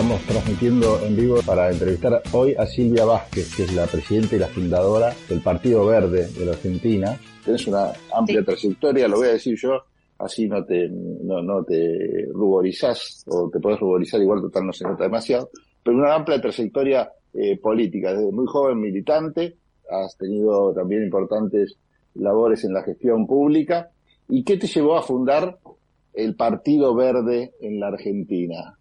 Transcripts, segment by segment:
Estamos transmitiendo en vivo para entrevistar hoy a Silvia Vázquez, que es la presidenta y la fundadora del Partido Verde de la Argentina. Tienes una amplia trayectoria, lo voy a decir yo, así no te, no, no te ruborizás, o te puedes ruborizar, igual total no se nota demasiado, pero una amplia trayectoria eh, política, desde muy joven militante, has tenido también importantes labores en la gestión pública. ¿Y qué te llevó a fundar el Partido Verde en la Argentina?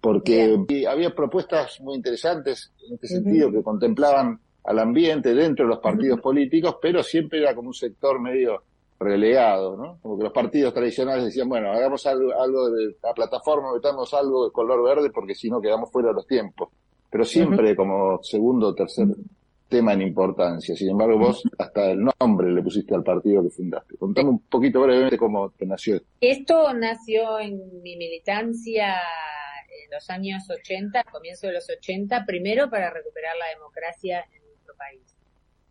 Porque había propuestas muy interesantes en este sentido que contemplaban al ambiente dentro de los partidos políticos, pero siempre era como un sector medio relegado, ¿no? Como que los partidos tradicionales decían, bueno, hagamos algo, algo de la plataforma, metamos algo de color verde porque si no quedamos fuera de los tiempos. Pero siempre como segundo o tercer tema en importancia. Sin embargo, vos hasta el nombre le pusiste al partido que fundaste. Contame un poquito brevemente cómo te nació. Esto nació en mi militancia en los años 80, comienzo de los 80, primero para recuperar la democracia en nuestro país.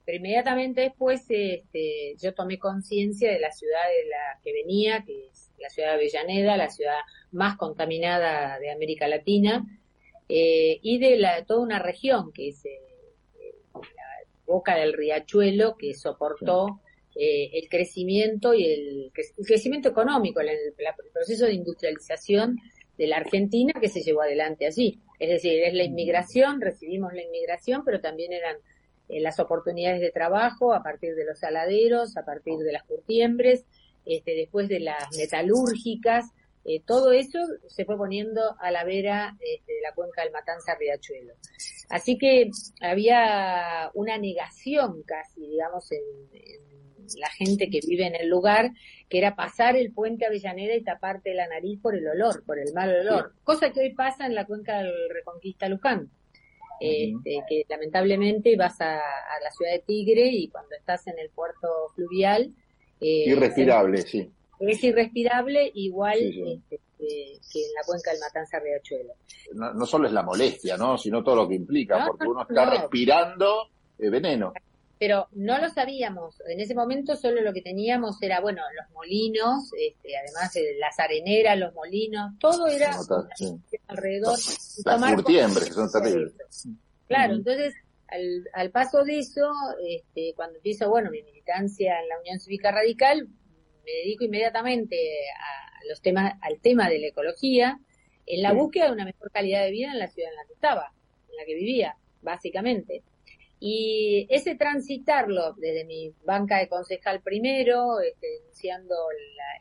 Pero inmediatamente después este, yo tomé conciencia de la ciudad de la que venía, que es la ciudad de Avellaneda, la ciudad más contaminada de América Latina, eh, y de la, toda una región que es eh, boca del riachuelo que soportó eh, el crecimiento y el, crecimiento económico, el, proceso de industrialización de la Argentina que se llevó adelante allí. Es decir, es la inmigración, recibimos la inmigración, pero también eran eh, las oportunidades de trabajo a partir de los saladeros, a partir de las curtiembres, este, después de las metalúrgicas, eh, todo eso se fue poniendo a la vera este, de la cuenca del Matanza Riachuelo. Así que había una negación casi, digamos, en, la gente que vive en el lugar, que era pasar el puente Avellaneda y taparte la nariz por el olor, por el mal olor. Cosa que hoy pasa en la cuenca del Reconquista Luján. Este, que lamentablemente vas a, la ciudad de Tigre y cuando estás en el puerto fluvial... Eh, Irrespirable, sí es irrespirable igual este, que, en la cuenca del Matanza Riachuelo. No, no, solo es la molestia, ¿no? sino todo lo que implica, porque uno está respirando eh, veneno. Pero no lo sabíamos. En ese momento solo lo que teníamos era, bueno, los molinos, este, además de las areneras, los molinos, todo era alrededor. Las curtiembres, que son terribles. Claro, entonces, al, al paso de eso, este, cuando empiezo, bueno, mi militancia en la Unión Cívica Radical, me dedico inmediatamente a los temas, al tema de la ecología, en la búsqueda de una mejor calidad de vida en la ciudad en la que estaba, en la que vivía, básicamente. Y ese transitarlo desde mi banca de concejal primero, este, denunciando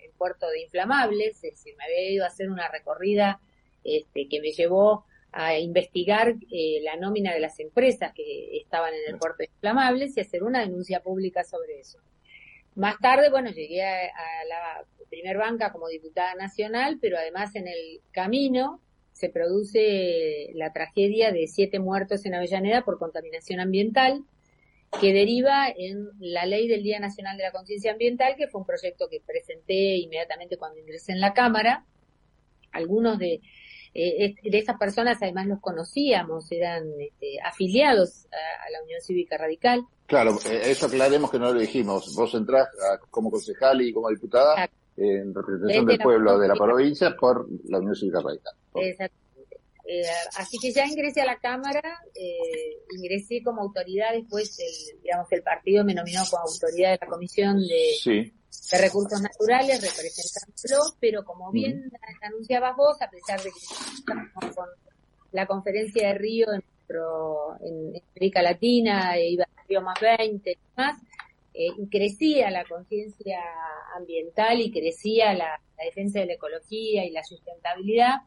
el puerto de inflamables, es decir, me había ido a hacer una recorrida este, que me llevó a investigar eh, la nómina de las empresas que estaban en el puerto de inflamables y hacer una denuncia pública sobre eso. Más tarde, bueno, llegué a, la primer banca como diputada nacional, pero además en el camino se produce la tragedia de siete muertos en Avellaneda por contaminación ambiental, que deriva en la ley del Día Nacional de la Conciencia Ambiental, que fue un proyecto que presenté inmediatamente cuando ingresé en la Cámara. Algunos de, eh, de estas personas además los conocíamos, eran este, afiliados a, la Unión Cívica Radical. Claro, eh, eso aclaremos que no lo dijimos. Vos entrás como concejal y como diputada en representación del pueblo de la provincia por la Unión Cívica Radical. Exactamente. Eh, así que ya ingresé a la Cámara, eh, ingresé como autoridad, después el, digamos que el partido me nominó como autoridad de la Comisión de, de Recursos Naturales, representándolo, pero como bien anunciabas vos, a pesar de que estamos con la conferencia de Río en, en América Latina, e iba Río más 20 y más, eh, y crecía la conciencia ambiental y crecía la, defensa de la ecología y la sustentabilidad.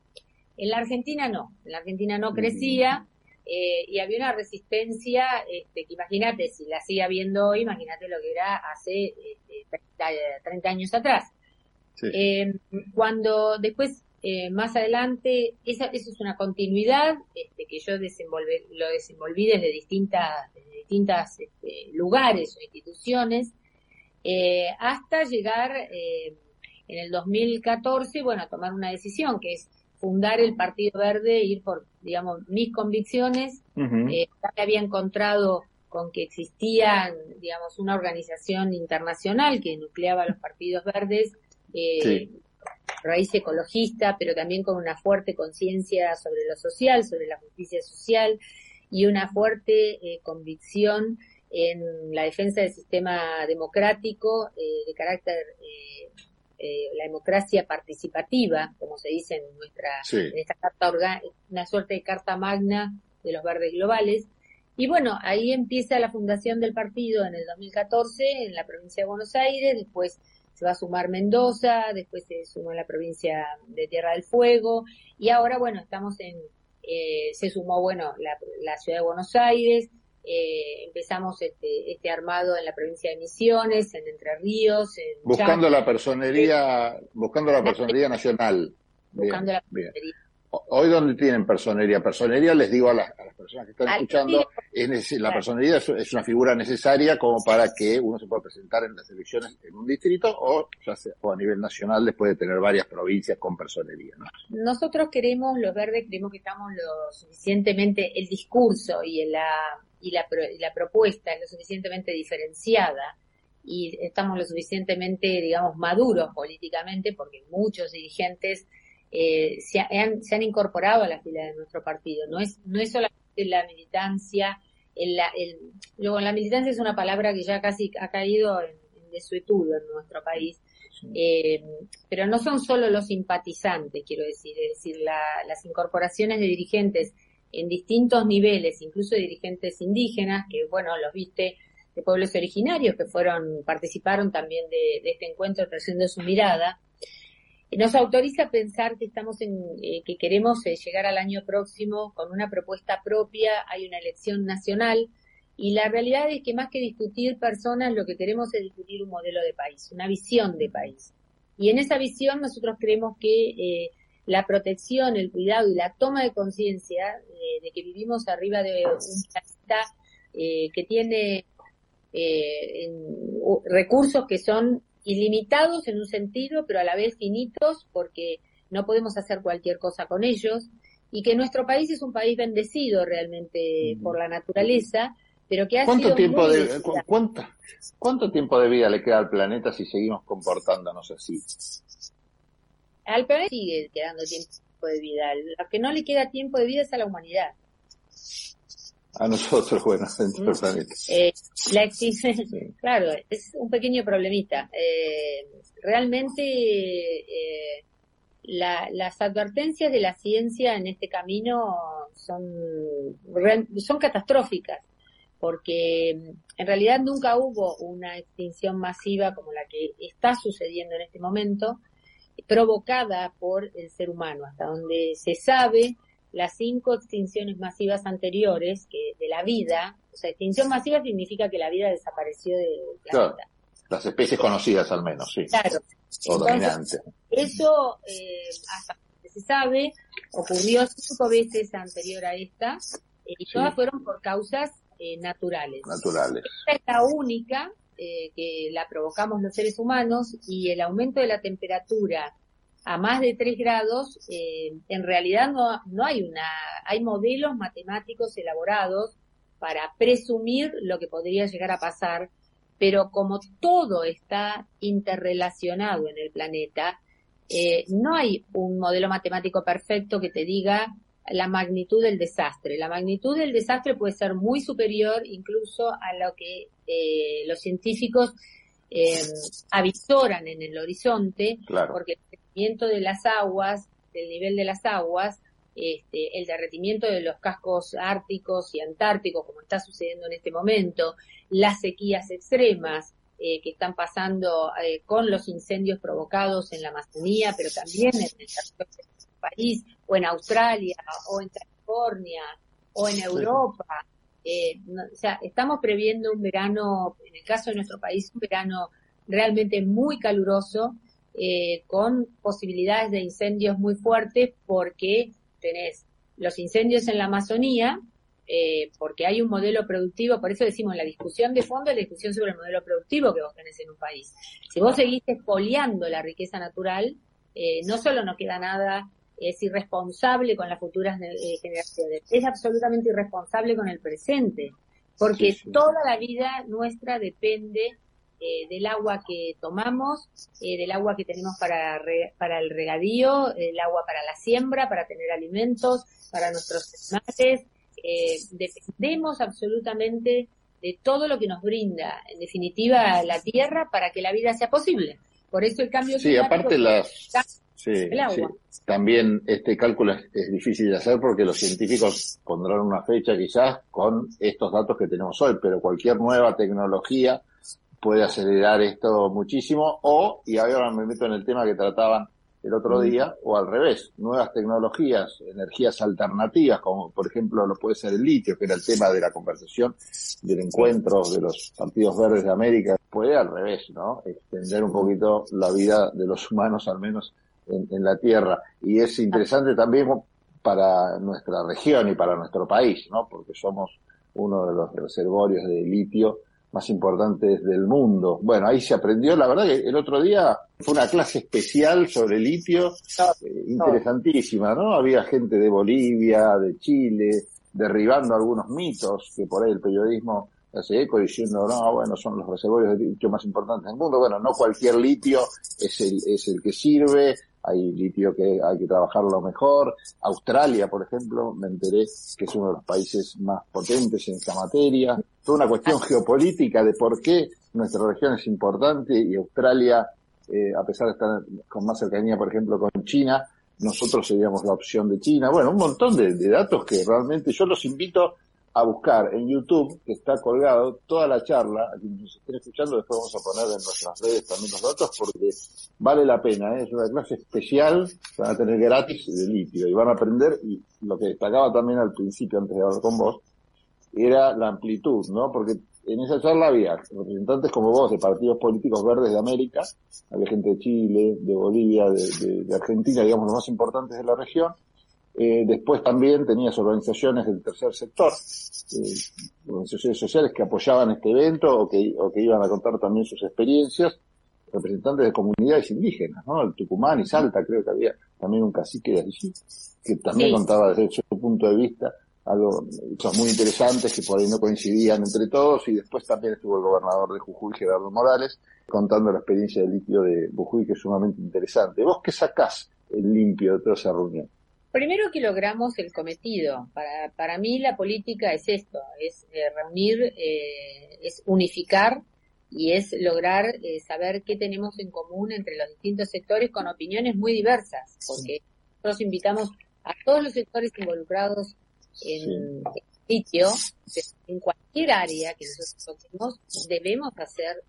En la Argentina no, en la Argentina no crecía eh, y había una resistencia este, que imagínate, si la sigue habiendo hoy, imagínate lo que era hace 30, este, años atrás. Eh, cuando después eh, más adelante, esa, eso es una continuidad este, que yo desenvolve, lo desenvolví desde distintas, desde distintas este, lugares o instituciones, eh, hasta llegar eh, en el 2014, bueno, a tomar una decisión que es fundar el Partido Verde, ir por, digamos, mis convicciones. me había encontrado con que existía, digamos, una organización internacional que nucleaba los partidos verdes. Sí raíz ecologista, pero también con una fuerte conciencia sobre lo social, sobre la justicia social y una fuerte eh, convicción en la defensa del sistema democrático eh, de carácter la democracia participativa, como se dice en nuestra en esta carta orgánica, una suerte de carta magna de los verdes globales. Y bueno, ahí empieza la fundación del partido en el 2014 en la provincia de Buenos Aires, después se va a sumar Mendoza, después se sumó la provincia de Tierra del Fuego y ahora, bueno, estamos en, eh, se sumó, bueno, la, la ciudad de Buenos Aires, eh, empezamos este, este armado en la provincia de Misiones, en Entre Ríos, en buscando la personería, buscando la personería nacional. Buscando la personería Hoy donde tienen personería, personería les digo a las, personas que están escuchando, es, la personería es, una figura necesaria como para que uno se pueda presentar en las elecciones en un distrito o ya sea o a nivel nacional después de tener varias provincias con personería. Nosotros queremos, los verdes, creemos que estamos lo suficientemente, el discurso y la, y la, y la propuesta es lo suficientemente diferenciada y estamos lo suficientemente, digamos, maduros políticamente porque muchos dirigentes eh, se, han, se, han, incorporado a la fila de nuestro partido. No es, no es solamente la militancia, el, el, luego la militancia es una palabra que ya casi ha caído en, desuetudo en nuestro país, eh, pero no son solo los simpatizantes, quiero decir, es decir, la, las incorporaciones de dirigentes en distintos niveles, incluso de dirigentes indígenas, que bueno, los viste de pueblos originarios que fueron, participaron también de, de este encuentro trayendo su mirada, nos autoriza a pensar que estamos en, eh, que queremos eh, llegar al año próximo con una propuesta propia, hay una elección nacional y la realidad es que más que discutir personas, lo que queremos es discutir un modelo de país, una visión de país. Y en esa visión nosotros creemos que eh, la protección, el cuidado y la toma de conciencia de que vivimos arriba de un planeta que tiene recursos que son ilimitados en un sentido, pero a la vez finitos porque no podemos hacer cualquier cosa con ellos y que nuestro país es un país bendecido realmente por la naturaleza, pero que ha ¿Cuánto sido tiempo de ¿cuánto, tiempo de vida le queda al planeta si seguimos comportándonos así? Al planeta sigue quedando tiempo de vida. Lo que no le queda tiempo de vida es a la humanidad. A nosotros, bueno, dentro del planeta. Eh, la claro, es un pequeño problemita. Eh, realmente eh, las advertencias de la ciencia en este camino son, son catastróficas, porque en realidad nunca hubo una extinción masiva como la que está sucediendo en este momento, provocada por el ser humano, hasta donde se sabe las cinco extinciones masivas anteriores que de la vida, o sea, extinción masiva significa que la vida desapareció del planeta. las especies conocidas al menos, sí. Claro. eso, eh, hasta que se sabe, ocurrió cinco veces anterior a esta, eh, y todas fueron por causas eh, naturales. Naturales. Esta es la única eh, que la provocamos los seres humanos y el aumento de la temperatura a más de 3 grados, eh, en realidad no, no hay una, hay modelos matemáticos elaborados para presumir lo que podría llegar a pasar, pero como todo está interrelacionado en el planeta, eh, no hay un modelo matemático perfecto que te diga la magnitud del desastre. La magnitud del desastre puede ser muy superior incluso a lo que eh, los científicos eh, avisoran en el horizonte, porque derretimiento de las aguas, del nivel de las aguas, este, el derretimiento de los cascos árticos y antárticos, como está sucediendo en este momento, las sequías extremas eh, que están pasando eh, con los incendios provocados en la Amazonía, pero también en el país, o en Australia, o en California, o en Europa. Eh, o sea, estamos previendo un verano, en el caso de nuestro país, un verano realmente muy caluroso, eh, con posibilidades de incendios muy fuertes porque tenés los incendios en la Amazonía, eh, porque hay un modelo productivo, por eso decimos, la discusión de fondo es la discusión sobre el modelo productivo que vos tenés en un país. Si vos seguís expoliando la riqueza natural, no solo no queda nada es irresponsable con las futuras eh, generaciones, es absolutamente irresponsable con el presente, porque toda la vida nuestra depende eh, del agua que tomamos, eh, del agua que tenemos para, para el regadío, el agua para la siembra, para tener alimentos, para nuestros animales. Eh, dependemos absolutamente de todo lo que nos brinda, en definitiva, la tierra para que la vida sea posible. Por eso el cambio sí, aparte las, sí, el agua. También este cálculo es, difícil de hacer porque los científicos pondrán una fecha quizás con estos datos que tenemos hoy, pero cualquier nueva tecnología puede acelerar esto muchísimo o, y ahora me meto en el tema que trataban el otro mm. día, o al revés, nuevas tecnologías, energías alternativas, como por ejemplo lo puede ser el litio, que era el tema de la conversación del encuentro de los partidos verdes de América, puede al revés, ¿no? Extender un poquito la vida de los humanos, al menos en, en la Tierra. Y es interesante también para nuestra región y para nuestro país, ¿no? Porque somos uno de los reservorios de litio más importantes del mundo. Bueno, ahí se aprendió, la verdad que el otro día fue una clase especial sobre litio, eh, interesantísima, ¿no? Había gente de Bolivia, de Chile, derribando algunos mitos que por ahí el periodismo hace eco diciendo, no, bueno, son los reservorios de litio más importantes del mundo. Bueno, no cualquier litio es el, es el que sirve, hay litio que hay que trabajarlo mejor. Australia, por ejemplo, me enteré que es uno de los países más potentes en esta materia. Toda una cuestión geopolítica de por qué nuestra región es importante y Australia, eh, a pesar de estar con más cercanía, por ejemplo, con China, nosotros seríamos la opción de China. Bueno, un montón de, de datos que realmente yo los invito a buscar en YouTube, que está colgado toda la charla, a quienes nos estén escuchando, después vamos a poner en nuestras redes también los datos, porque vale la pena, ¿eh? es una clase especial, van a tener gratis de litio, y van a aprender, y lo que destacaba también al principio, antes de hablar con vos, era la amplitud, ¿no? Porque en esa charla había representantes como vos de partidos políticos verdes de América, había gente de Chile, de Bolivia, de, de Argentina, digamos, los más importantes de la región, eh, después también tenías organizaciones del tercer sector, eh, organizaciones sociales que apoyaban este evento o que, o que iban a contar también sus experiencias, representantes de comunidades indígenas, ¿no? El Tucumán y Salta, creo que había también un cacique de allí, que también contaba desde su punto de vista algo, cosas muy interesantes que por ahí no coincidían entre todos, y después también estuvo el gobernador de Jujuy, Gerardo Morales, contando la experiencia del litio de Jujuy, que es sumamente interesante. ¿Vos qué sacás el limpio de toda esa reunión? Primero que logramos el cometido. Para, para mí la política es esto, es eh, reunir, eh, es unificar y es lograr eh, saber qué tenemos en común entre los distintos sectores con opiniones muy diversas, porque nosotros invitamos a todos los sectores involucrados en el sitio, en cualquier área que nosotros toquemos, debemos hacer,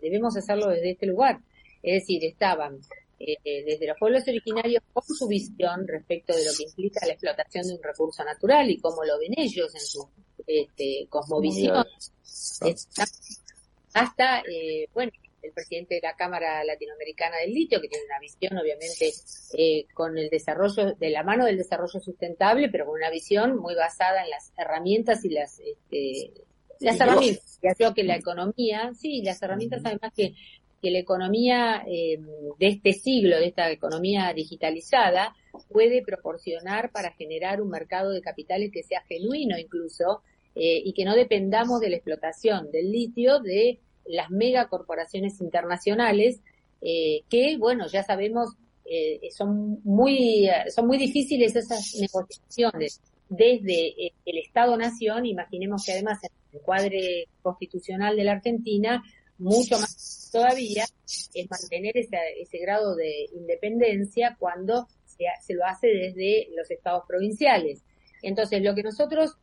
debemos hacerlo desde este lugar. Es decir, estaban eh, desde los pueblos originarios con su visión respecto de lo que implica la explotación de un recurso natural y cómo lo ven ellos en su este, cosmovisión. Hasta, eh, bueno, el presidente de la Cámara Latinoamericana del Litio, que tiene una visión, obviamente, eh, con el desarrollo, de la mano del desarrollo sustentable, pero con una visión muy basada en las herramientas y las, este, las herramientas. Ya creo que la economía, sí, las herramientas además que que la economía eh, de este siglo, de esta economía digitalizada, puede proporcionar para generar un mercado de capitales que sea genuino incluso eh, y que no dependamos de la explotación del litio de las megacorporaciones internacionales eh, que, bueno, ya sabemos, son muy son muy difíciles esas negociaciones desde el Estado-Nación. Imaginemos que además en el cuadre constitucional de la Argentina mucho más todavía es mantener ese, ese grado de independencia cuando se, se, lo hace desde los estados provinciales. Entonces, lo que nosotros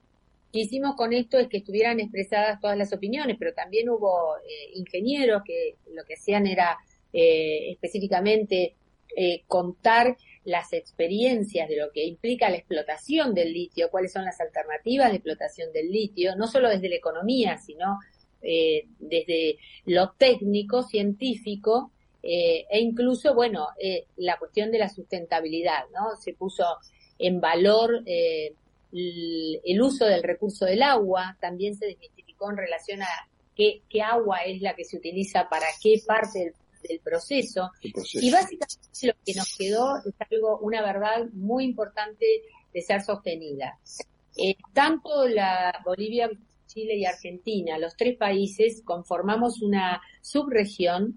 hicimos con esto es que estuvieran expresadas todas las opiniones, pero también hubo eh, ingenieros que lo que hacían era eh, específicamente eh, contar las experiencias de lo que implica la explotación del litio, cuáles son las alternativas de explotación del litio, no solo desde la economía, sino eh, desde lo técnico, científico, eh, e incluso, bueno, eh, la cuestión de la sustentabilidad, ¿no? Se puso en valor el, uso del recurso del agua, también se desmitificó en relación a qué, qué agua es la que se utiliza para qué parte del, proceso. Y básicamente lo que nos quedó es algo, una verdad muy importante de ser sostenida. tanto la Bolivia Chile y Argentina, los tres países, conformamos una subregión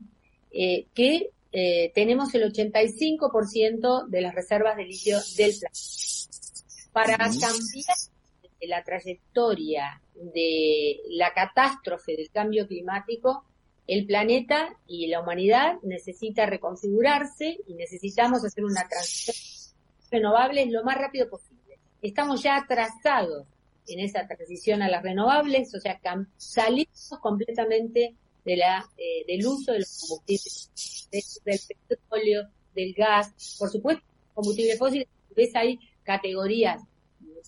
eh, que eh, tenemos el 85% de las reservas de litio del planeta. Para cambiar la trayectoria de la catástrofe del cambio climático, el planeta y la humanidad necesita reconfigurarse y necesitamos hacer una transición renovable lo más rápido posible. Estamos ya atrasados en esa transición a las renovables, o sea, salimos completamente de la, eh, del uso de los combustibles, del petróleo, del gas, por supuesto, combustibles fósiles, ves hay categorías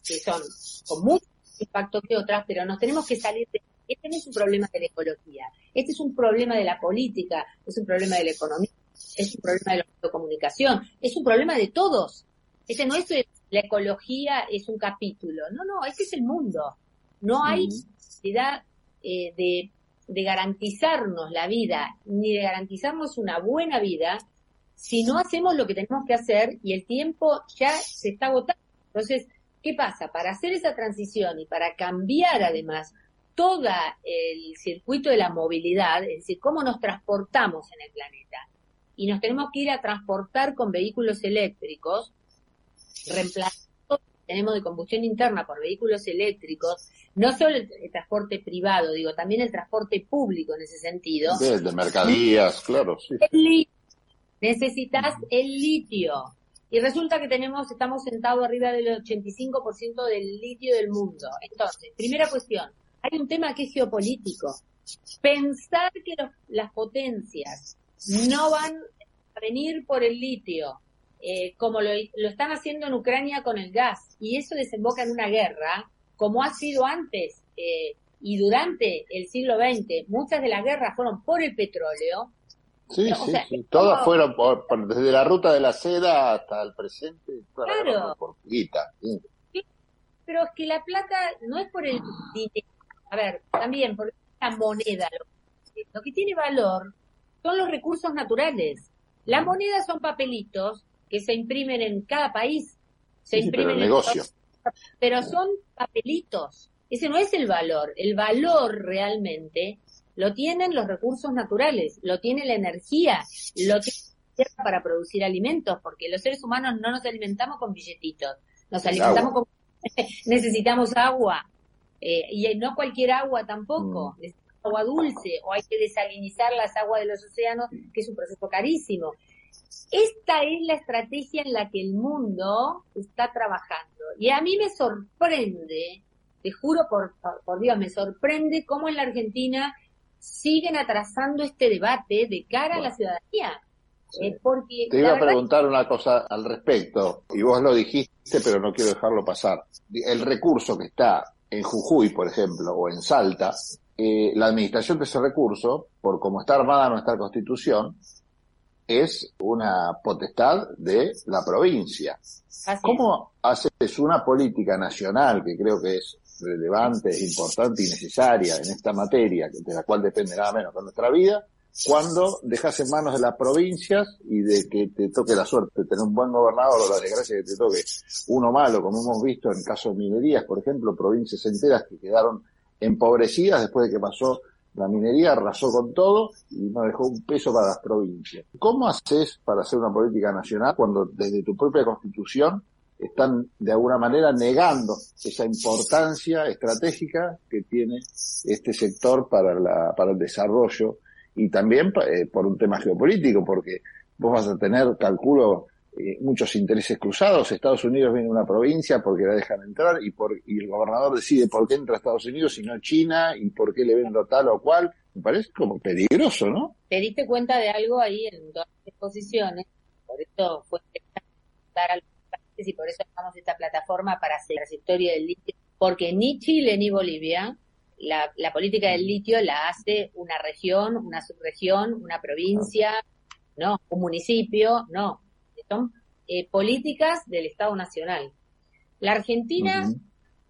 que son con mucho impacto que otras, pero nos tenemos que salir de este no es un problema de la ecología, este es un problema de la política, es un problema de la economía, es un problema de la comunicación, es un problema de todos. Este no es la ecología es un capítulo, no, no, este es el mundo. No hay necesidad eh, de, de garantizarnos la vida, ni de garantizarnos una buena vida, si no hacemos lo que tenemos que hacer y el tiempo ya se está agotando. Entonces, ¿qué pasa? Para hacer esa transición y para cambiar además todo el circuito de la movilidad, es decir, cómo nos transportamos en el planeta. Y nos tenemos que ir a transportar con vehículos eléctricos, reemplazando tenemos de combustión interna por vehículos eléctricos, no solo el, transporte privado, digo, también el transporte público en ese sentido. De, mercaderías, claro, sí. necesitas el litio. Y resulta que tenemos, estamos sentados arriba del 85% del litio del mundo. Entonces, primera cuestión, hay un tema que es geopolítico. Pensar que las potencias no van a venir por el litio, eh, como lo, están haciendo en Ucrania con el gas, y eso desemboca en una guerra, como ha sido antes eh, y durante el siglo XX, muchas de las guerras fueron por el petróleo. Sí, sí, sí. Todas fueron por, desde la ruta de la seda hasta el presente, claro. por guita. Pero es que la plata no es por el dinero, a ver, también, porque la moneda, lo, que tiene valor son los recursos naturales. La moneda son papelitos que se imprimen en cada país. Se imprimen pero negocio. pero son papelitos. Ese no es el valor. El valor realmente lo tienen los recursos naturales, lo tiene la energía, lo tiene para producir alimentos, porque los seres humanos no nos alimentamos con billetitos, nos alimentamos con necesitamos agua, eh, y no cualquier agua tampoco, mm. agua dulce, o hay que desalinizar las aguas de los océanos, que es un proceso carísimo. Esta es la estrategia en la que el mundo está trabajando. Y a mí me sorprende, te juro por, por Dios, me sorprende cómo en la Argentina siguen atrasando este debate de cara a la ciudadanía. Eh, porque Te iba a preguntar una cosa al respecto, y vos lo dijiste, pero no quiero dejarlo pasar. El recurso que está en Jujuy, por ejemplo, o en Salta, eh, la administración de ese recurso, por cómo está armada nuestra constitución, es una potestad de la provincia. ¿Cómo haces una política nacional que creo que es relevante, importante y necesaria en esta materia, de la cual depende nada menos que nuestra vida, cuando dejas en manos de las provincias y de que te toque la suerte de tener un buen gobernador o la desgracia que te toque uno malo, como hemos visto en el caso de minerías, por ejemplo, provincias enteras que quedaron empobrecidas después de que pasó la minería, arrasó con todo y no dejó un peso para las provincias. ¿Cómo haces para hacer una política nacional cuando desde tu propia constitución están de alguna manera negando esa importancia estratégica que tiene este sector para, la, para el desarrollo y también eh, por un tema geopolítico, porque vos vas a tener, calculo, eh, muchos intereses cruzados. Estados Unidos viene a una provincia porque la dejan entrar y, por, y el gobernador decide por qué entra a Estados Unidos y no China y por qué le vendo tal o cual. Me parece como peligroso, ¿no? Te diste cuenta de algo ahí en dos exposiciones, por eso fue dar a los países y por eso estamos esta plataforma para hacer la trayectoria del litio, porque ni Chile ni Bolivia la, la, política del litio la hace una región, una subregión, una provincia, no, un municipio, no. Son eh, políticas del Estado Nacional. La Argentina,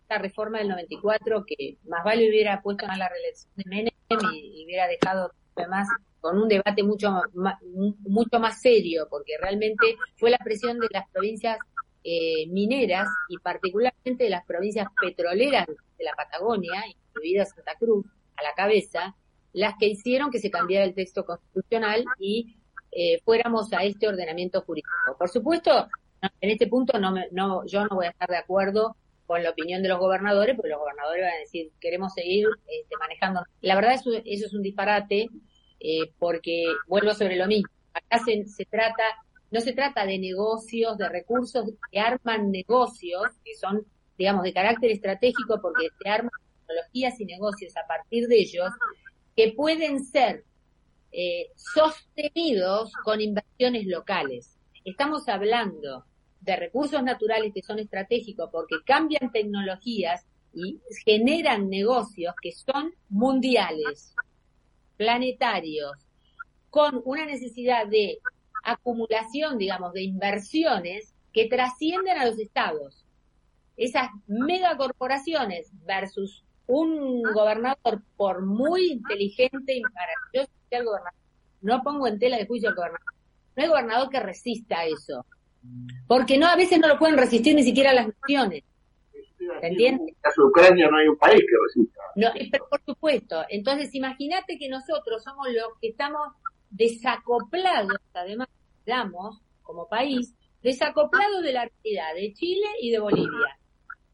esta reforma del 94, que más vale hubiera puesto a la reelección de Menem y, hubiera dejado además con un debate mucho más, mucho más serio, porque realmente fue la presión de las provincias eh, mineras y particularmente de las provincias petroleras de la Patagonia, incluida Santa Cruz, a la cabeza, las que hicieron que se cambiara el texto constitucional y eh, fuéramos a este ordenamiento jurídico. Por supuesto, en este punto no, no, yo no voy a estar de acuerdo con la opinión de los gobernadores, porque los gobernadores van a decir, queremos seguir este, manejando. La verdad, eso, eso es un disparate, eh, porque vuelvo sobre lo mismo. Acá se, se trata, no se trata de negocios, de recursos que arman negocios, que son, digamos, de carácter estratégico, porque se arman tecnologías y negocios a partir de ellos, que pueden ser eh, sostenidos con inversiones locales. Estamos hablando de recursos naturales que son estratégicos porque cambian tecnologías y generan negocios que son mundiales, planetarios, con una necesidad de acumulación, digamos, de inversiones que trascienden a los estados. Esas megacorporaciones versus un gobernador, por muy inteligente y maravilloso el gobernador, no pongo en tela de juicio al gobernador, no hay gobernador que resista eso. Porque no, a veces no lo pueden resistir ni siquiera las naciones. ¿Se entiende? En caso de Ucrania no hay un país que resista. No, pero por supuesto. Entonces, imagínate que nosotros somos los que estamos desacoplados, además, damos como país, desacoplados de la realidad de Chile y de Bolivia.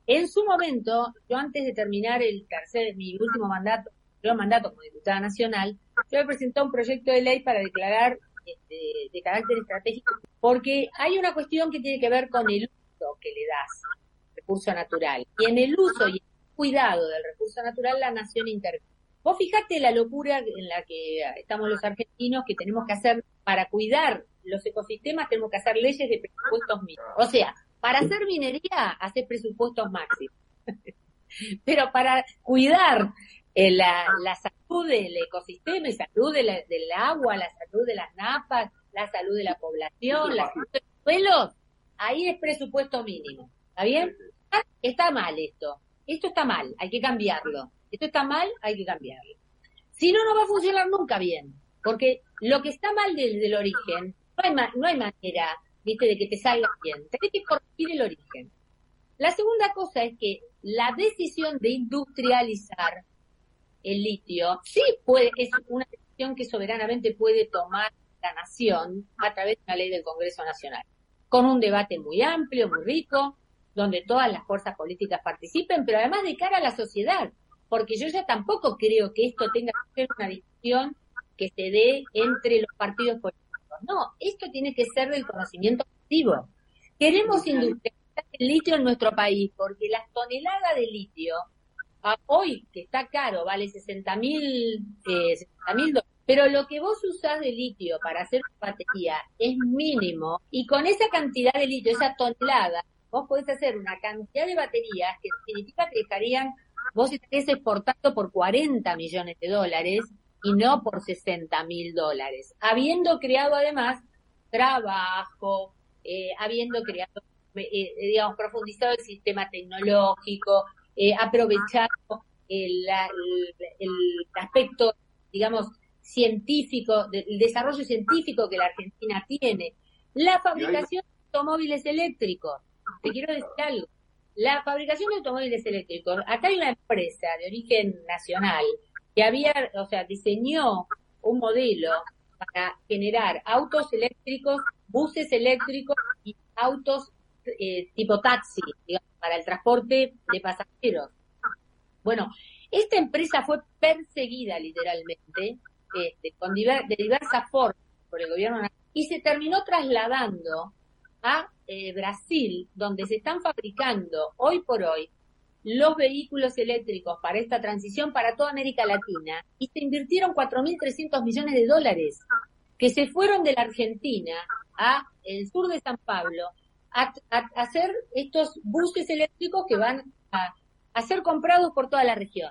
En su momento, yo antes de terminar el tercer, mi último mandato, yo mandato como diputada nacional, yo me presenté un proyecto de ley para declarar este, de carácter estratégico, porque hay una cuestión que tiene que ver con el uso que le das al recurso natural. Y en el uso y el cuidado del recurso natural, la nación interviene. Vos fijate la locura en la que estamos los argentinos, que tenemos que hacer para cuidar los ecosistemas, tenemos que hacer leyes de presupuestos mínimos. O sea, para hacer minería, hacer presupuestos máximos. Pero para cuidar eh, la, la, salud del ecosistema y salud del agua, la salud de las napas, la salud de la población, la salud del suelo, ahí es presupuesto mínimo. ¿Está bien? Está mal esto. Esto está mal, hay que cambiarlo. Esto está mal, hay que cambiarlo. Si no, no va a funcionar nunca bien. Porque lo que está mal desde el origen, no hay, no hay manera, viste, de que te salga bien. Tenés que corregir el origen. La segunda cosa es que la decisión de industrializar el litio, sí puede, es una decisión que soberanamente puede tomar la nación a través de una ley del Congreso Nacional, con un debate muy amplio, muy rico, donde todas las fuerzas políticas participen, pero además de cara a la sociedad, porque yo ya tampoco creo que esto tenga que ser una discusión que se dé entre los partidos políticos. No, esto tiene que ser del conocimiento activo. Queremos industrializar el litio en nuestro país porque las toneladas de litio hoy, que está caro, vale 60 mil eh, dólares, pero lo que vos usás de litio para hacer batería es mínimo y con esa cantidad de litio, esa tonelada, vos podés hacer una cantidad de baterías que significa que estarían, vos estarías exportando por 40 millones de dólares y no por 60 mil dólares, habiendo creado además trabajo, eh, habiendo creado, eh, digamos, profundizado el sistema tecnológico, eh, aprovechando el, aspecto, digamos, científico, el desarrollo científico que la Argentina tiene. La fabricación de automóviles eléctricos. Te quiero decir algo. La fabricación de automóviles eléctricos. Acá hay una empresa de origen nacional que había, o sea, diseñó un modelo para generar autos eléctricos, buses eléctricos y autos eh, tipo taxi, digamos, para el transporte de pasajeros. Bueno, esta empresa fue perseguida literalmente este, con de diversas formas por el gobierno y se terminó trasladando a eh, Brasil, donde se están fabricando hoy por hoy los vehículos eléctricos para esta transición para toda América Latina y se invirtieron 4.300 millones de dólares que se fueron de la Argentina a el sur de San Pablo a, hacer estos buses eléctricos que van a, a ser comprados por toda la región.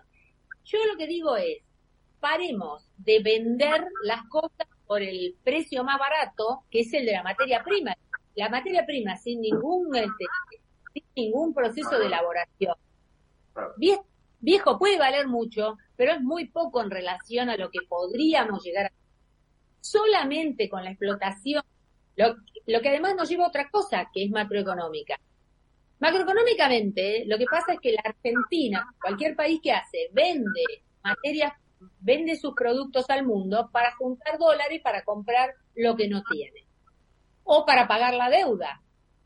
Yo lo que digo es, paremos de vender las cosas por el precio más barato, que es el de la materia prima. La materia prima sin ningún, este, sin ningún proceso de elaboración. Viejo, puede valer mucho, pero es muy poco en relación a lo que podríamos llegar a solamente con la explotación lo, lo que además nos lleva a otra cosa que es macroeconómica. Macroeconómicamente, lo que pasa es que la Argentina, cualquier país que hace, vende materias, vende sus productos al mundo para juntar dólares para comprar lo que no tiene. O para pagar la deuda.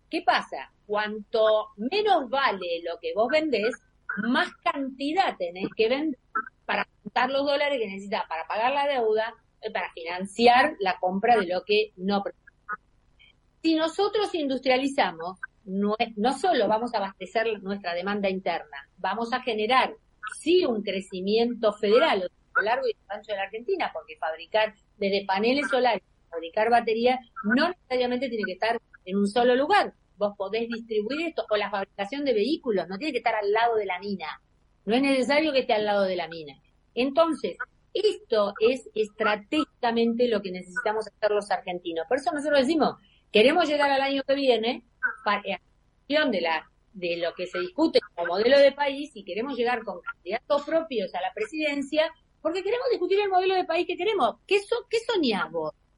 ¿Qué pasa? Cuanto menos vale lo que vos vendés, más cantidad tenés que vender para juntar los dólares que necesitas para pagar la deuda, para financiar la compra de lo que no si nosotros industrializamos, no, no solo vamos a abastecer nuestra demanda interna, vamos a generar, sí, un crecimiento federal a lo largo y ancho de la Argentina, porque fabricar desde paneles solares, fabricar baterías, no necesariamente tiene que estar en un solo lugar. Vos podés distribuir esto, o la fabricación de vehículos, no tiene que estar al lado de la mina. No es necesario que esté al lado de la mina. Entonces, esto es estratégicamente lo que necesitamos hacer los argentinos. Por eso nosotros decimos, Queremos llegar al año que viene, para de la de lo que se discute como modelo de país y queremos llegar con candidatos propios a la presidencia porque queremos discutir el modelo de país que queremos. ¿Qué, so, qué soñás?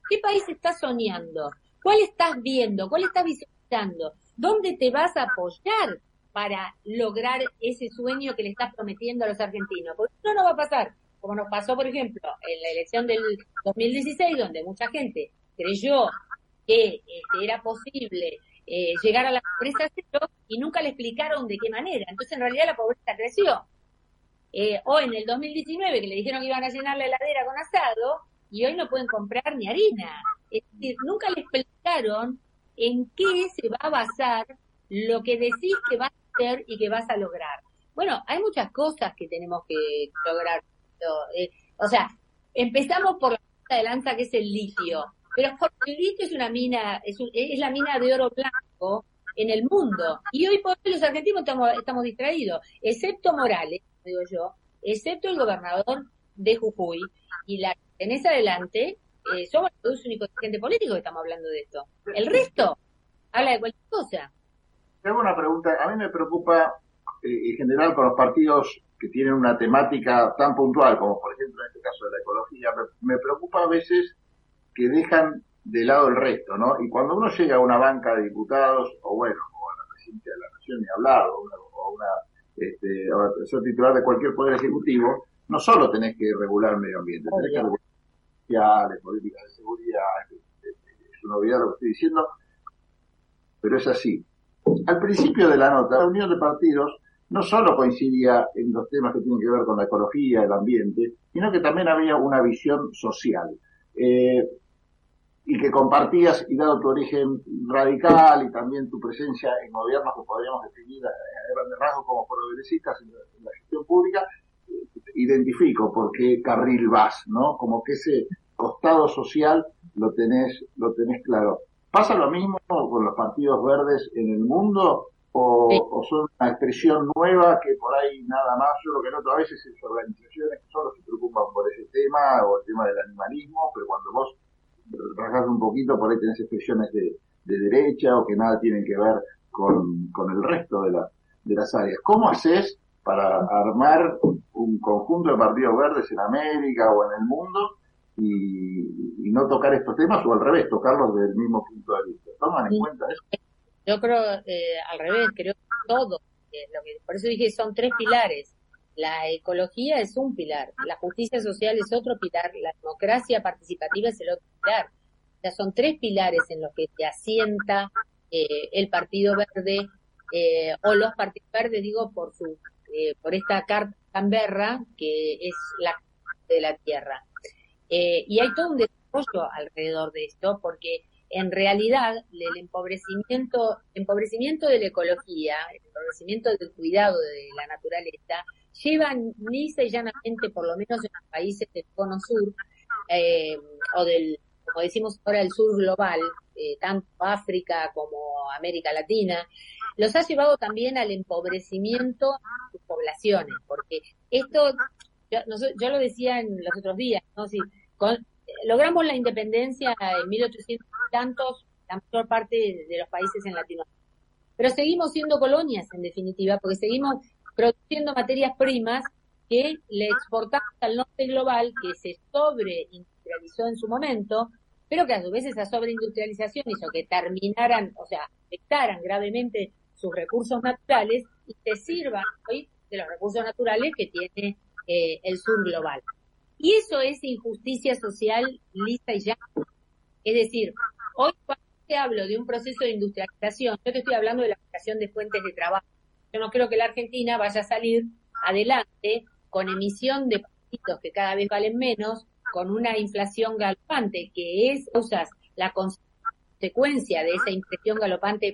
¿Qué país estás soñando? ¿Cuál estás viendo? ¿Cuál estás visualizando? ¿Dónde te vas a apoyar para lograr ese sueño que le estás prometiendo a los argentinos? Porque no, no va a pasar, como nos pasó, por ejemplo, en la elección del 2016, donde mucha gente creyó que este, era posible eh, llegar a la pobreza cero y nunca le explicaron de qué manera. Entonces, en realidad, la pobreza creció. Eh, o en el 2019, que le dijeron que iban a llenar la heladera con asado, y hoy no pueden comprar ni harina. Es decir, nunca le explicaron en qué se va a basar lo que decís que vas a hacer y que vas a lograr. Bueno, hay muchas cosas que tenemos que lograr. Eh, o sea, empezamos por la de lanza que es el litio. Pero Jorge litio es una mina, es, es la mina de oro blanco en el mundo. Y hoy por hoy los argentinos estamos, distraídos, excepto Morales, digo yo, excepto el gobernador de Jujuy. Y la en ese adelante eh, somos los únicos gente políticos que estamos hablando de esto. El resto habla de cualquier cosa. Tengo una pregunta. A mí me preocupa eh, en general con los partidos que tienen una temática tan puntual como por ejemplo en este caso de la ecología, me preocupa a veces que dejan de lado el resto, ¿no? Y cuando uno llega a una banca de diputados, o bueno, o a la presidencia de la nación, ni hablar, o, una, o una este, o ser titular de cualquier poder ejecutivo, no solo tenés que regular el medio ambiente, tenés que regular sociales, políticas de seguridad, es una novedad lo que estoy diciendo, pero es así. Al principio de la nota, la unión de partidos no solo coincidía en los temas que tienen que ver con la ecología, el ambiente, sino que también había una visión social. Eh, y que compartías, y dado tu origen radical y también tu presencia en gobiernos que podríamos definir a, grandes rasgos como progresistas en, en la gestión pública, identifico por qué carril vas, ¿no? Como que ese costado social lo tenés, lo tenés claro. ¿Pasa lo mismo con los partidos verdes en el mundo? O, o, son una expresión nueva que por ahí nada más, yo lo que noto a veces es organizaciones que solo se preocupan por ese tema o el tema del animalismo, pero cuando vos rasgas un poquito, por ahí tenés expresiones de, derecha o que nada tienen que ver con, con el resto de, la, de las áreas. ¿Cómo haces para armar un conjunto de partidos verdes en América o en el mundo y, y no tocar estos temas o al revés, tocarlos desde el mismo punto de vista? ¿Toman en cuenta eso? Yo creo eh, al revés, creo que todo. Eh, lo que, por eso dije, son tres pilares. La ecología es un pilar, la justicia social es otro pilar, la democracia participativa es el otro pilar. O sea, son tres pilares en los que se asienta eh, el Partido Verde eh, o los Partidos Verdes, digo, por su eh, por esta carta Canberra que es la de la tierra. Eh, y hay todo un desarrollo alrededor de esto porque en realidad el empobrecimiento, empobrecimiento de la ecología, el empobrecimiento del cuidado de la naturaleza, llevan lisa y llanamente, por lo menos en los países del cono sur, eh, o del, como decimos ahora, el sur global, eh, tanto África como América Latina, los ha llevado también al empobrecimiento de sus poblaciones, porque esto, yo, yo lo decía en los otros días, ¿no? Si, con, logramos la independencia en 1800 y tantos, la mayor parte de, los países en Latinoamérica. Pero seguimos siendo colonias, en definitiva, porque seguimos produciendo materias primas que le exportamos al norte global, que se sobreindustrializó en su momento, pero que a su vez esa sobreindustrialización hizo que terminaran, o sea, afectaran gravemente sus recursos naturales y se sirvan hoy de los recursos naturales que tiene eh, el sur global. Y eso es injusticia social lista y ya. Es decir, hoy cuando te hablo de un proceso de industrialización, yo te estoy hablando de la creación de fuentes de trabajo. Yo no creo que la Argentina vaya a salir adelante con emisión de pasitos que cada vez valen menos, con una inflación galopante, que es, usas la consecuencia de esa inflación galopante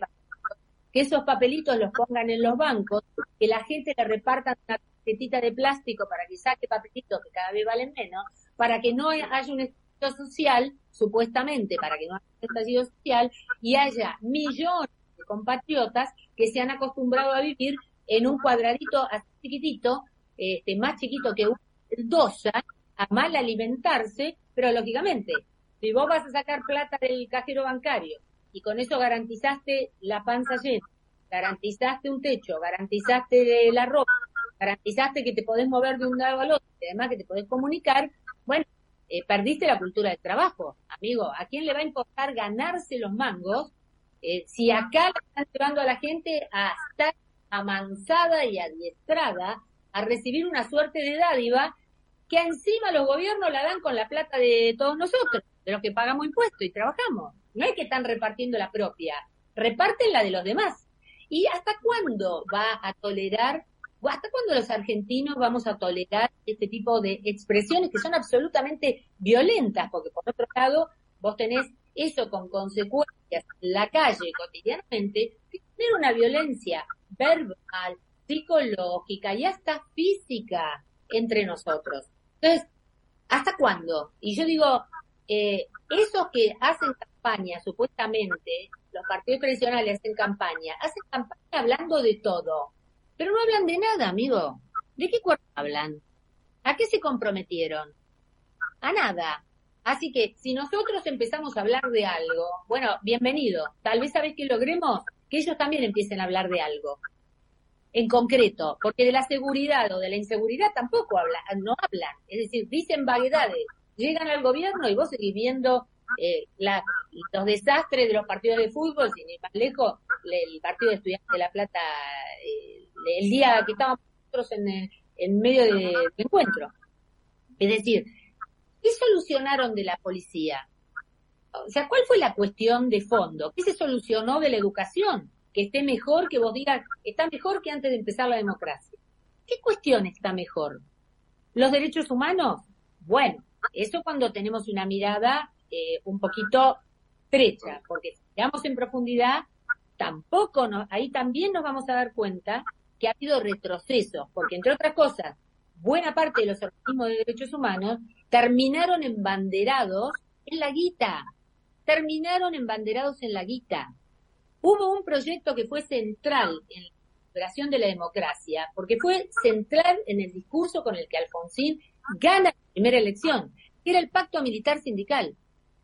que esos papelitos los pongan en los bancos, que la gente le reparta una tarjetita de plástico para que saque papelitos que cada vez valen menos, para que no haya un estallido social, supuestamente, para que no haya un estallido social, y haya millones compatriotas que se han acostumbrado a vivir en un cuadradito así chiquitito, este, más chiquito que un dosa, a mal alimentarse, pero lógicamente, si vos vas a sacar plata del cajero bancario y con eso garantizaste la panza llena, garantizaste un techo, garantizaste la ropa, garantizaste que te podés mover de un lado al otro, y además que te podés comunicar, bueno, eh, perdiste la cultura del trabajo, amigo. ¿A quién le va a importar ganarse los mangos eh, si acá están llevando a la gente a estar amansada y adiestrada a recibir una suerte de dádiva que encima los gobiernos la dan con la plata de todos nosotros, de los que pagamos impuestos y trabajamos. No es que están repartiendo la propia, reparten la de los demás. ¿Y hasta cuándo va a tolerar, o hasta cuándo los argentinos vamos a tolerar este tipo de expresiones que son absolutamente violentas? Porque por otro lado, vos tenés eso con consecuencias en la calle cotidianamente, tener una violencia verbal, psicológica y hasta física entre nosotros. Entonces, ¿hasta cuándo? Y yo digo, eh, esos que hacen campaña, supuestamente, los partidos tradicionales hacen campaña, hacen campaña hablando de todo, pero no hablan de nada, amigo. ¿De qué cuerpo hablan? ¿A qué se comprometieron? A nada. Así que si nosotros empezamos a hablar de algo, bueno, bienvenido. Tal vez sabés que logremos que ellos también empiecen a hablar de algo en concreto, porque de la seguridad o de la inseguridad tampoco hablan, no hablan, es decir, dicen vaguedades, llegan al gobierno y vos seguís viendo eh, los desastres de los partidos de fútbol, sin ir más lejos, el partido de estudiantes de La Plata, eh, el día que estábamos nosotros en, en medio del encuentro. Es decir, ¿qué solucionaron de la policía? O sea, ¿cuál fue la cuestión de fondo? ¿Qué se solucionó de la educación? que esté mejor, que vos digas, está mejor que antes de empezar la democracia. ¿Qué cuestión está mejor? ¿Los derechos humanos? Bueno, eso cuando tenemos una mirada eh, un poquito estrecha, porque si miramos en profundidad, tampoco, ahí también nos vamos a dar cuenta que ha habido retrocesos, porque entre otras cosas, buena parte de los organismos de derechos humanos terminaron embanderados en la guita, terminaron embanderados en la guita. Hubo un proyecto que fue central en la operación de la democracia, porque fue central en el discurso con el que Alfonsín gana la primera elección, que era el pacto militar sindical.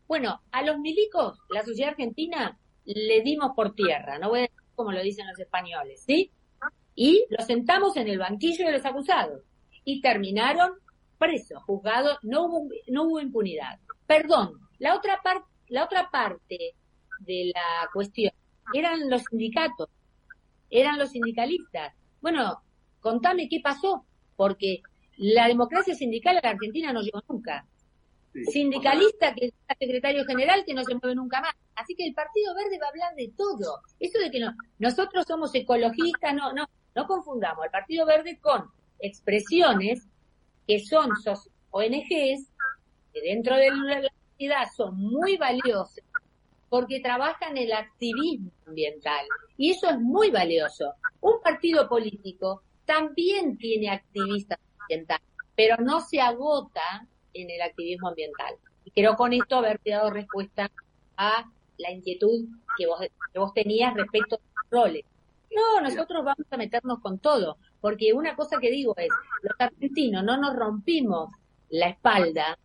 Bueno, a los milicos, la sociedad argentina, le dimos por tierra, no voy a decir como lo dicen los españoles, ¿sí? Y los sentamos en el banquillo de los acusados y terminaron presos, juzgados, no hubo, no hubo impunidad. Perdón, la otra parte, la otra parte de la cuestión eran los sindicatos, eran los sindicalistas. Bueno, contame qué pasó, porque la democracia sindical a la Argentina no llegó nunca. Sindicalista que es secretario general que no se mueve nunca más. Así que el Partido Verde va a hablar de todo. Eso de que no, nosotros somos ecologistas, no, no, no confundamos el Partido Verde con expresiones que son ONGs que dentro de la sociedad son muy valiosas porque trabajan el activismo ambiental. Y eso es muy valioso. Un partido político también tiene activistas ambientales, pero no se agota en el activismo ambiental. Y creo con esto haberte dado respuesta a la inquietud que vos, que vos tenías respecto a los roles. No, nosotros vamos a meternos con todo, porque una cosa que digo es, los argentinos no nos rompimos la espalda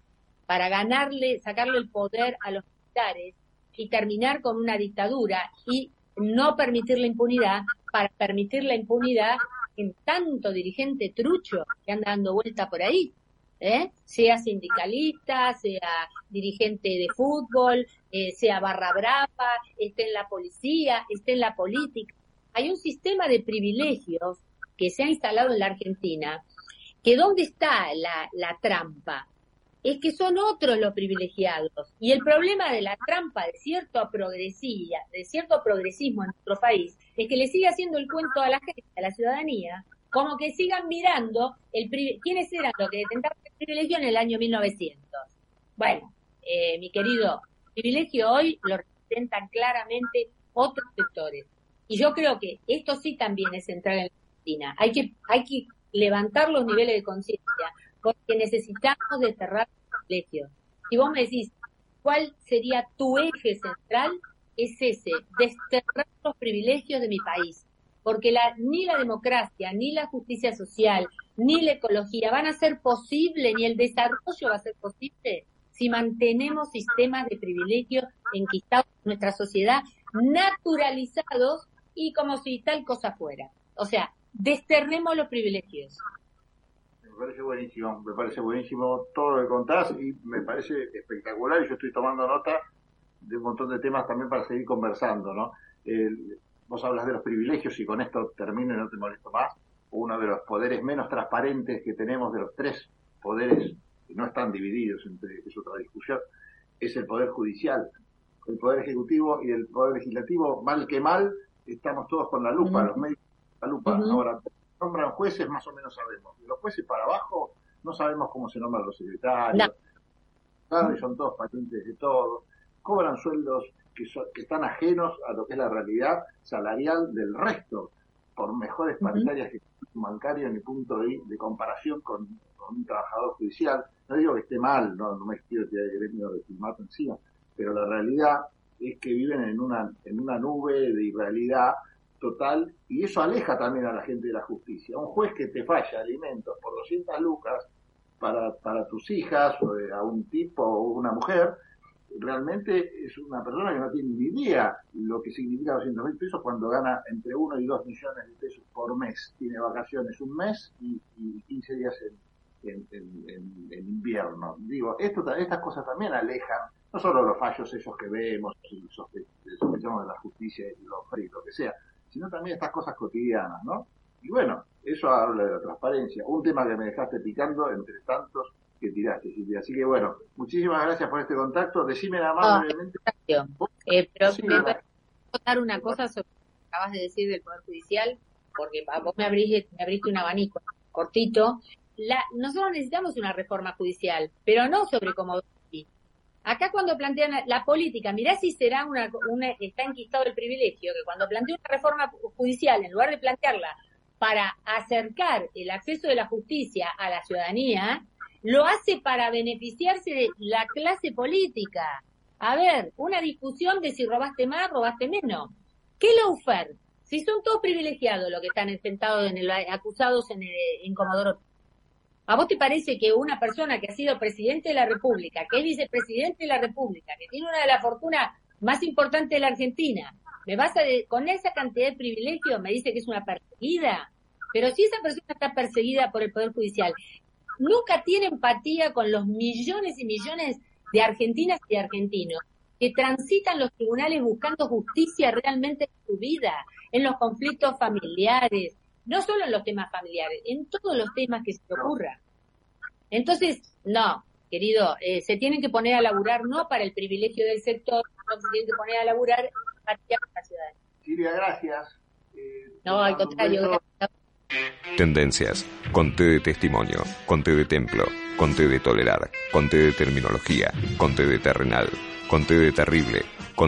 para ganarle, sacarle el poder a los militares y terminar con una dictadura y no permitir la impunidad para permitir la impunidad en tanto dirigente trucho que anda dando vuelta por ahí, ¿eh? sea sindicalista, sea dirigente de fútbol, eh, sea barra brava, esté en la policía, esté en la política. hay un sistema de privilegios que se ha instalado en la Argentina, que dónde está la, trampa, es que son otros los privilegiados. Y el problema de la trampa de cierto progresía, de cierto progresismo en nuestro país, es que le sigue haciendo el cuento a la gente, a la ciudadanía, como que sigan mirando el quiénes eran los que detentaban el privilegio en el año 1900. Bueno, eh, mi querido, privilegio hoy lo representan claramente otros sectores. Y yo creo que esto sí también es central en Argentina. Hay que, hay que levantar los niveles de conciencia porque necesitamos desterrar los privilegios. Si vos me decís, ¿cuál sería tu eje central? Es ese, desterrar los privilegios de mi país. Porque la, ni la democracia, ni la justicia social, ni la ecología van a ser posible, ni el desarrollo va a ser posible si mantenemos sistemas de privilegio enquistados en nuestra sociedad, naturalizados y como si tal cosa fuera. O sea, desterremos los privilegios. Me parece buenísimo, me parece buenísimo todo lo que contás y me parece espectacular y yo estoy tomando nota de un montón de temas también para seguir conversando, ¿no? vos hablas de los privilegios y con esto termino y no te molesto más. Uno de los poderes menos transparentes que tenemos de los tres poderes que no están divididos entre, es otra discusión, es el poder judicial. El poder ejecutivo y el poder legislativo, mal que mal, estamos todos con la lupa, los medios la lupa. Ahora, nombran jueces, más o menos sabemos. De los jueces para abajo, no sabemos cómo se nombran los secretarios. Claro, y son todos patentes de todo. Cobran sueldos que, que están ajenos a lo que es la realidad salarial del resto, por mejores paritarias que bancario ni punto de, de comparación con, un trabajador judicial. No digo que esté mal, no, no me quiero tirar el gremio de filmato encima, pero la realidad es que viven en una, en una nube de irrealidad total y eso aleja también a la gente de la justicia. Un juez que te falla alimentos por 200 lucas para, para tus hijas o a un tipo o una mujer, realmente es una persona que no tiene ni idea lo que significa 200 mil pesos cuando gana entre 1 y 2 millones de pesos por mes. Tiene vacaciones un mes y, y 15 días en, en, en, invierno. Digo, esto, estas cosas también alejan no solo los fallos esos que vemos y sospechamos de la justicia y los y lo que sea, sino también estas cosas cotidianas, ¿no? Y bueno, eso habla de la transparencia, un tema que me dejaste picando entre tantos que tiraste, Silvia. Así que bueno, muchísimas gracias por este contacto. Decime nada más ah, brevemente. Eh, pero me voy contar una cosa sobre lo que acabas de decir del Poder Judicial, porque vos me abriste, me abriste un abanico cortito. La, nosotros necesitamos una reforma judicial, pero no sobre cómo Acá cuando plantean la política, mirá si será una, una, está enquistado el privilegio, que cuando plantea una reforma judicial, en lugar de plantearla para acercar el acceso de la justicia a la ciudadanía, lo hace para beneficiarse de la clase política. A ver, una discusión de si robaste más, robaste menos. ¿Qué lawfare? Si son todos privilegiados los que están sentados en el, acusados en, en Comodoro ¿A vos te parece que una persona que ha sido presidente de la República, que es vicepresidente de la República, que tiene una de las fortunas más importantes de la Argentina, me vas a con esa cantidad de privilegios me dice que es una perseguida? Pero si esa persona está perseguida por el Poder Judicial, nunca tiene empatía con los millones y millones de argentinas y argentinos que transitan los tribunales buscando justicia realmente en su vida, en los conflictos familiares, no solo en los temas familiares, en todos los temas que se ocurran. Entonces, no, querido, eh, se tienen que poner a laburar no para el privilegio del sector, no se tienen que poner a laburar para la ciudad. Silvia, gracias. Eh, no, al contrario. Tendencias, conté de testimonio, conté de templo, conté de tolerar, conté de terminología, conté de terrenal, conté de terrible,